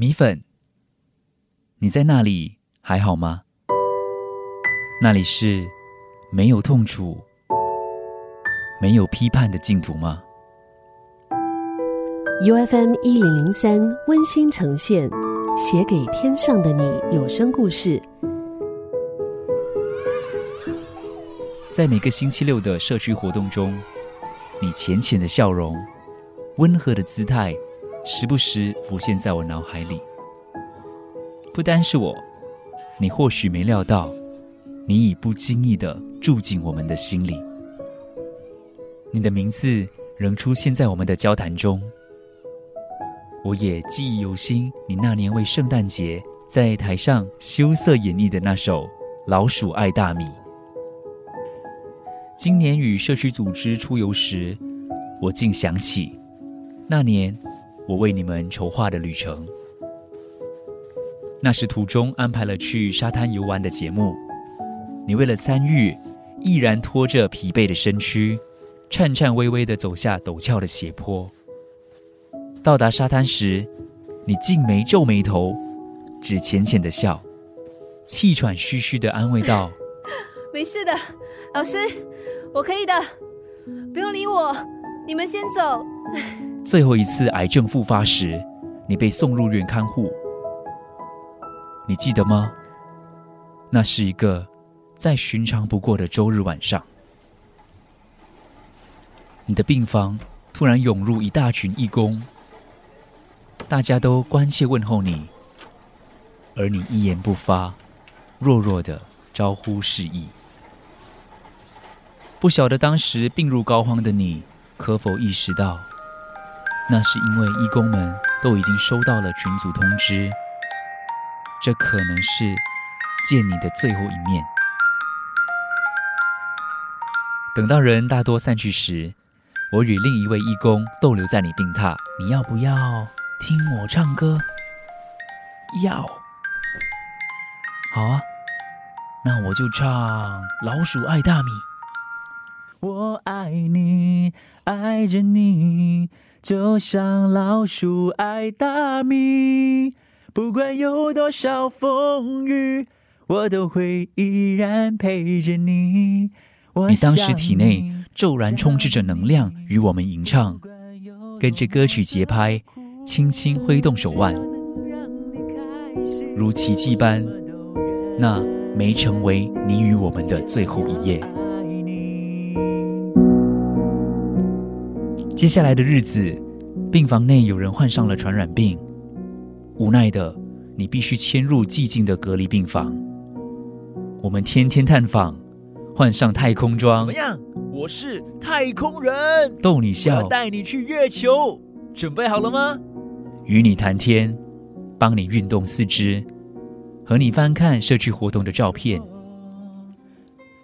米粉，你在那里还好吗？那里是没有痛楚、没有批判的净土吗？U F M 一零零三温馨呈现，写给天上的你有声故事。在每个星期六的社区活动中，你浅浅的笑容、温和的姿态，时不时浮现在我脑海里。不单是我，你或许没料到，你已不经意的住进我们的心里。你的名字仍出现在我们的交谈中。我也记忆犹新，你那年为圣诞节在台上羞涩演绎的那首《老鼠爱大米》。今年与社区组织出游时，我竟想起那年我为你们筹划的旅程。那时途中安排了去沙滩游玩的节目，你为了参与，毅然拖着疲惫的身躯，颤颤巍巍地走下陡峭的斜坡。到达沙滩时，你竟没皱眉头，只浅浅的笑，气喘吁吁地安慰道：“ 没事的，老师。”我可以的，不用理我，你们先走。最后一次癌症复发时，你被送入院看护，你记得吗？那是一个再寻常不过的周日晚上，你的病房突然涌入一大群义工，大家都关切问候你，而你一言不发，弱弱的招呼示意。不晓得当时病入膏肓的你，可否意识到，那是因为义工们都已经收到了群组通知，这可能是见你的最后一面。等到人大多散去时，我与另一位义工逗留在你病榻。你要不要听我唱歌？要。好啊，那我就唱《老鼠爱大米》。我爱你，爱着你，就像老鼠爱大米。不管有多少风雨，我都会依然陪着你。你当时体内骤然充斥着能量，与我们吟唱，跟着歌曲节拍，轻轻挥动手腕，如奇迹般，那没成为你与我们的最后一夜。接下来的日子，病房内有人患上了传染病，无奈的你必须迁入寂静的隔离病房。我们天天探访，换上太空装。怎么样？我是太空人，逗你笑。带你去月球，准备好了吗？与你谈天，帮你运动四肢，和你翻看社区活动的照片。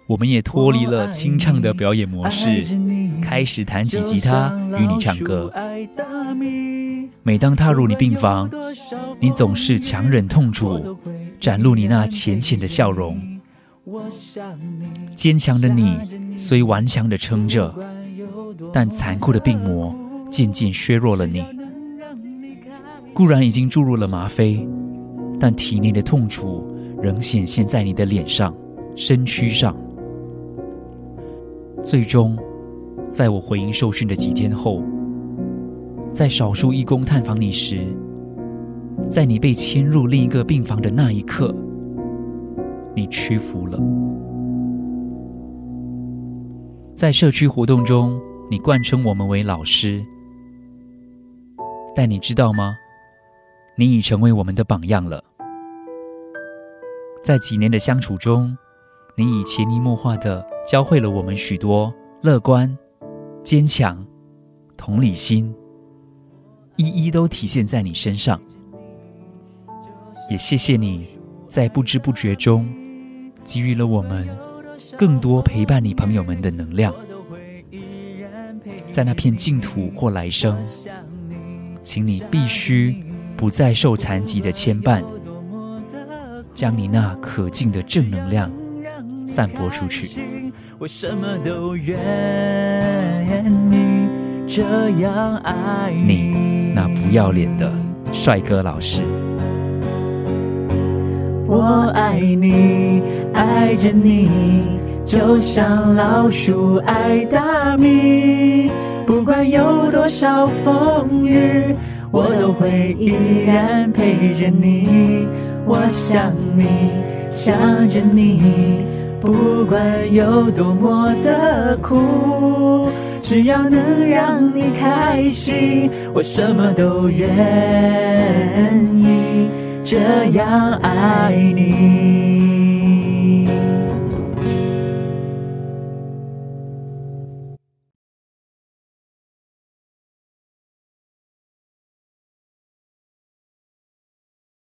我们也脱离了清唱的表演模式，开始弹起吉他与你唱歌。每当踏入你病房，你总是强忍痛楚，展露你那浅浅的笑容。坚强的你虽顽强的撑着，但残酷的病魔渐渐削弱了你。固然已经注入了吗啡，但体内的痛楚仍显现在你的脸上、身躯上。最终，在我回营受训的几天后，在少数义工探访你时，在你被迁入另一个病房的那一刻，你屈服了。在社区活动中，你贯称我们为老师，但你知道吗？你已成为我们的榜样了。在几年的相处中，你已潜移默化的。教会了我们许多乐观、坚强、同理心，一一都体现在你身上。也谢谢你在不知不觉中给予了我们更多陪伴你朋友们的能量。在那片净土或来生，请你必须不再受残疾的牵绊，将你那可敬的正能量。散播出去。我什么都愿你这样爱你，那不要脸的帅哥老师。我爱你，爱着你，就像老鼠爱大米。不管有多少风雨，我都会依然陪着你。我想你，想着你，不管有多么的苦，只要能让你开心，我什么都愿意。这样爱你。